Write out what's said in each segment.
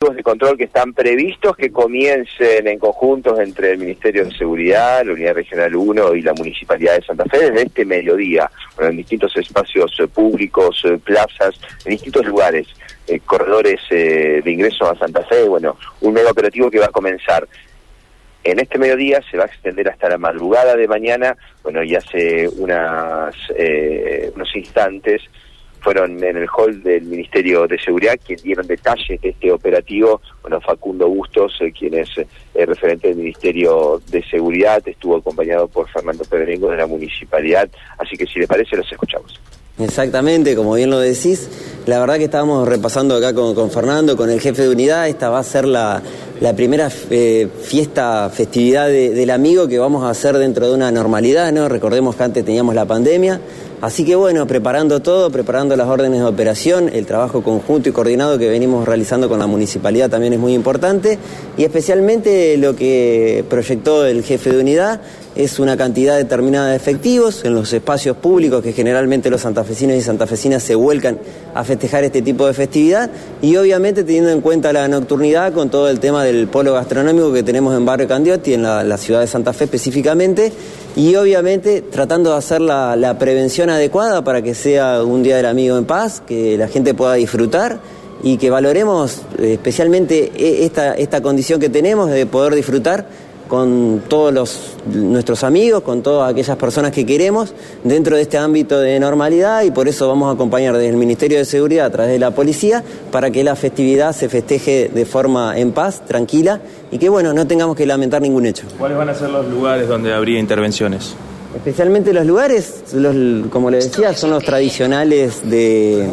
de control que están previstos que comiencen en conjuntos entre el Ministerio de Seguridad, la Unidad Regional 1 y la Municipalidad de Santa Fe desde este mediodía, en distintos espacios eh, públicos, eh, plazas, en distintos lugares, eh, corredores de ingreso a Santa Fe, bueno, un mega operativo que va a comenzar. En este mediodía se va a extender hasta la madrugada de mañana, bueno, y hace unas, unos instantes fueron en el hall del Ministerio de Seguridad quienes dieron detalles de este operativo. Bueno, Facundo Bustos, eh, quien es el referente del Ministerio de Seguridad, estuvo acompañado por Fernando Pedrengo de la Municipalidad. Así que si les parece, los escuchamos. Exactamente, como bien lo decís, la verdad que estábamos repasando acá con, Fernando, con el jefe de unidad, esta va a ser la, primera eh, fiesta, festividad del amigo que vamos a hacer dentro de una normalidad, ¿no? Recordemos que antes teníamos la pandemia, Así que bueno, preparando todo, preparando las órdenes de operación, el trabajo conjunto y coordinado que venimos realizando con la municipalidad también es muy importante. Y especialmente lo que proyectó el jefe de unidad es una cantidad determinada de efectivos en los espacios públicos que generalmente los santafesinos y santafesinas se vuelcan a festejar este tipo de festividad y obviamente teniendo en cuenta la nocturnidad con todo el tema del polo gastronómico que tenemos en Barrio Candiotti, en la, ciudad de Santa Fe específicamente y obviamente tratando de hacer la, prevención adecuada para que sea un Día del Amigo en paz, que la gente pueda disfrutar y que valoremos eh, especialmente e, esta, esta condición que tenemos de poder disfrutar con todos los, nuestros amigos, con todas aquellas personas que queremos dentro de este ámbito de normalidad y por eso vamos a acompañar desde el Ministerio de Seguridad a través de la policía para que la festividad se festeje de forma en paz, tranquila y que bueno, no tengamos que lamentar ningún hecho. ¿Cuáles van a ser los lugares donde habría intervenciones? Especialmente los lugares, como le decía, son los tradicionales de,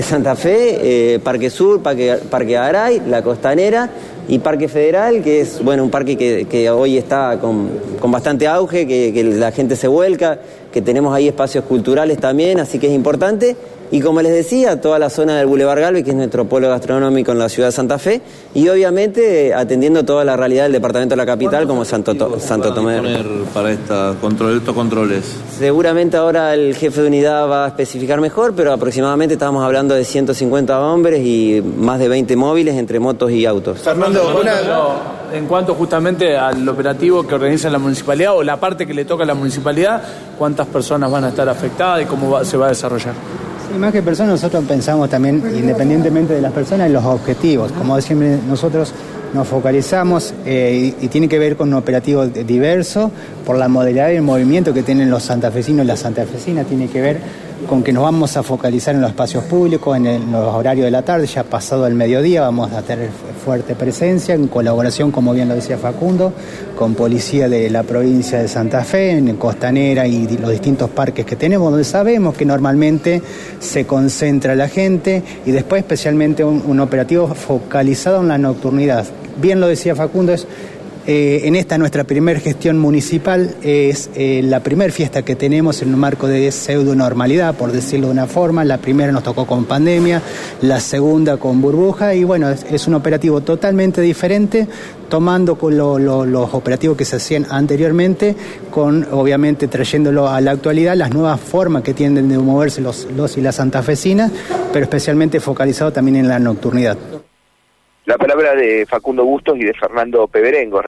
Santa Fe, eh, Parque Sur, Parque, Parque Aray, La Costanera y Parque Federal, que es bueno un parque que, hoy está con, bastante auge, que, la gente se vuelca, que tenemos ahí espacios culturales también, así que es importante. Y como les decía, toda la zona del Boulevard Galvez, que es nuestro polo gastronómico en la ciudad de Santa Fe, y obviamente atendiendo toda la realidad del departamento de la capital como Santo, Santo Tomé. para esta control, estos controles? Seguramente ahora el jefe de unidad va a especificar mejor, pero aproximadamente estamos hablando de 150 hombres y más de 20 móviles entre motos y autos. Fernando, en cuanto justamente al operativo que organiza la municipalidad o la parte que le toca a la municipalidad, ¿cuántas personas van a estar afectadas y cómo se va a desarrollar? Y más que personas, nosotros pensamos también, independientemente de las personas, en los objetivos. Como siempre, nosotros nos focalizamos eh, y, tiene que ver con un operativo diverso por la modalidad y el movimiento que tienen los santafesinos y las santafesinas, tiene que ver con que nos vamos a focalizar en los espacios públicos, en, los horarios de la tarde, ya pasado el mediodía vamos a tener fuerte presencia en colaboración, como bien lo decía Facundo, con policía de la provincia de Santa Fe, en Costanera y los distintos parques que tenemos, donde sabemos que normalmente se concentra la gente y después especialmente un operativo focalizado en la nocturnidad. Bien lo decía Facundo, es eh, en esta nuestra primera gestión municipal es eh, la primera fiesta que tenemos en un marco de pseudo normalidad, por decirlo de una forma. La primera nos tocó con pandemia, la segunda con burbuja y bueno, es, un operativo totalmente diferente, tomando los operativos que se hacían anteriormente, con obviamente trayéndolo a la actualidad, las nuevas formas que tienden de moverse los y las santafesinas, pero especialmente focalizado también en la nocturnidad. La palabra de Facundo Bustos y de Fernando Peberengo.